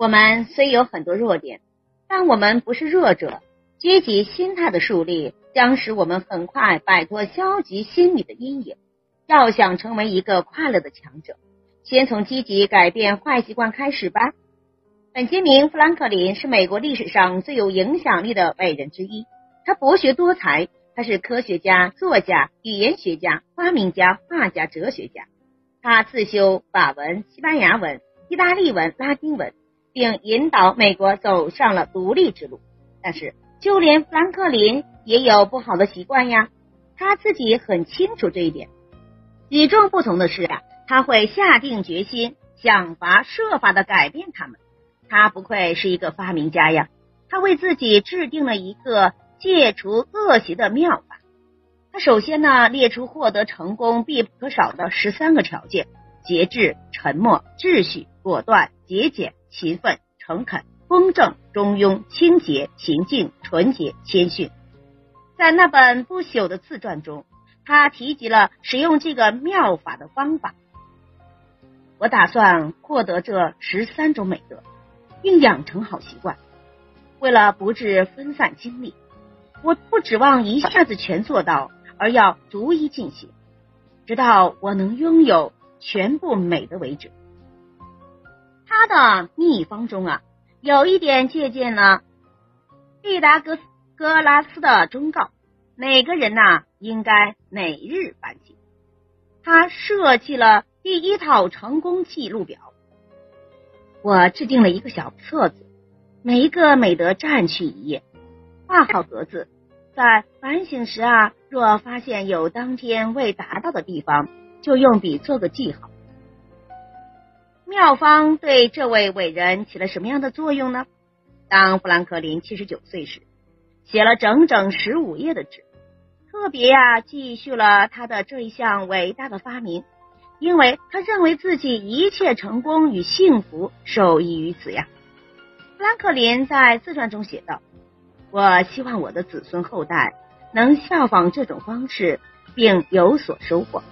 我们虽有很多弱点，但我们不是弱者。积极心态的树立将使我们很快摆脱消极心理的阴影。要想成为一个快乐的强者，先从积极改变坏习惯开始吧。本杰明·富兰克林是美国历史上最有影响力的伟人之一。他博学多才，他是科学家、作家、语言学家、发明家、画家、哲学家。他自修法文、西班牙文、意大利文、拉丁文，并引导美国走上了独立之路。但是，就连富兰克林也有不好的习惯呀，他自己很清楚这一点。与众不同的是啊，他会下定决心，想法设法的改变他们。他不愧是一个发明家呀，他为自己制定了一个戒除恶习的妙法。他首先呢，列出获得成功必不可少的十三个条件：节制、沉默、秩序、果断、节俭、勤奋、诚恳。公正、中庸、清洁、平静、纯洁、谦逊。在那本不朽的自传中，他提及了使用这个妙法的方法。我打算获得这十三种美德，并养成好习惯。为了不致分散精力，我不指望一下子全做到，而要逐一进行，直到我能拥有全部美德为止。他的秘方中啊。有一点借鉴了毕达哥哥拉斯的忠告：每个人呐，应该每日反省。他设计了第一套成功记录表。我制定了一个小册子，每一个美德占去一页，画好格子。在反省时啊，若发现有当天未达到的地方，就用笔做个记号。妙方对这位伟人起了什么样的作用呢？当富兰克林七十九岁时，写了整整十五页的纸，特别呀记叙了他的这一项伟大的发明，因为他认为自己一切成功与幸福受益于此呀。富兰克林在自传中写道：“我希望我的子孙后代能效仿这种方式，并有所收获。”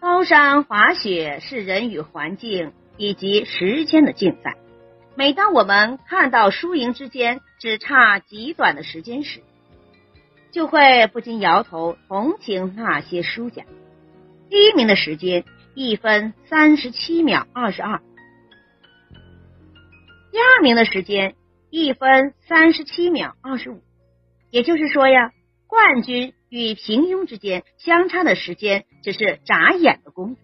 高山滑雪是人与环境以及时间的竞赛。每当我们看到输赢之间只差极短的时间时，就会不禁摇头同情那些输家。第一名的时间一分三十七秒二十二，第二名的时间一分三十七秒二十五。也就是说呀，冠军。与平庸之间相差的时间只是眨眼的功夫，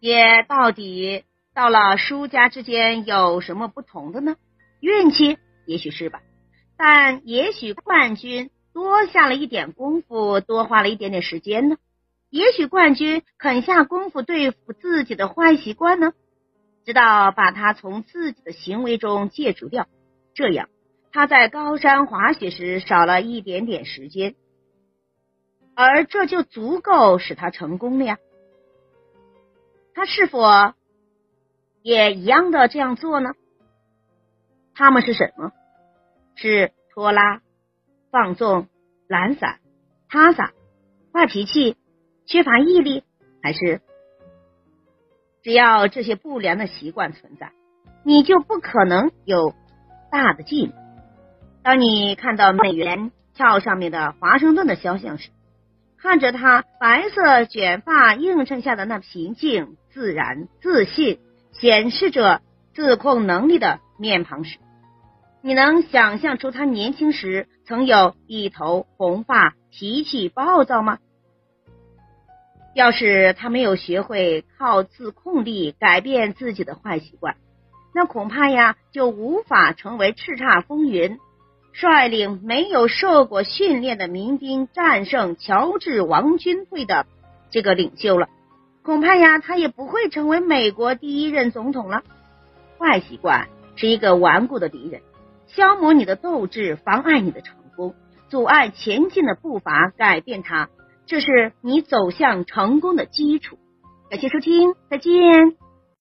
也到底到了输家之间有什么不同的呢？运气也许是吧，但也许冠军多下了一点功夫，多花了一点点时间呢。也许冠军肯下功夫对付自己的坏习惯呢，直到把它从自己的行为中戒除掉，这样。他在高山滑雪时少了一点点时间，而这就足够使他成功了呀。他是否也一样的这样做呢？他们是什么？是拖拉、放纵、懒散、哈撒、坏脾气、缺乏毅力，还是只要这些不良的习惯存在，你就不可能有大的进步。当你看到美元票上面的华盛顿的肖像时，看着他白色卷发映衬下的那平静、自然、自信，显示着自控能力的面庞时，你能想象出他年轻时曾有一头红发、脾气暴躁吗？要是他没有学会靠自控力改变自己的坏习惯，那恐怕呀就无法成为叱咤风云。率领没有受过训练的民兵战胜乔治王军队的这个领袖了，恐怕呀，他也不会成为美国第一任总统了。坏习惯是一个顽固的敌人，消磨你的斗志，妨碍你的成功，阻碍前进的步伐，改变它，这是你走向成功的基础。感谢收听，再见。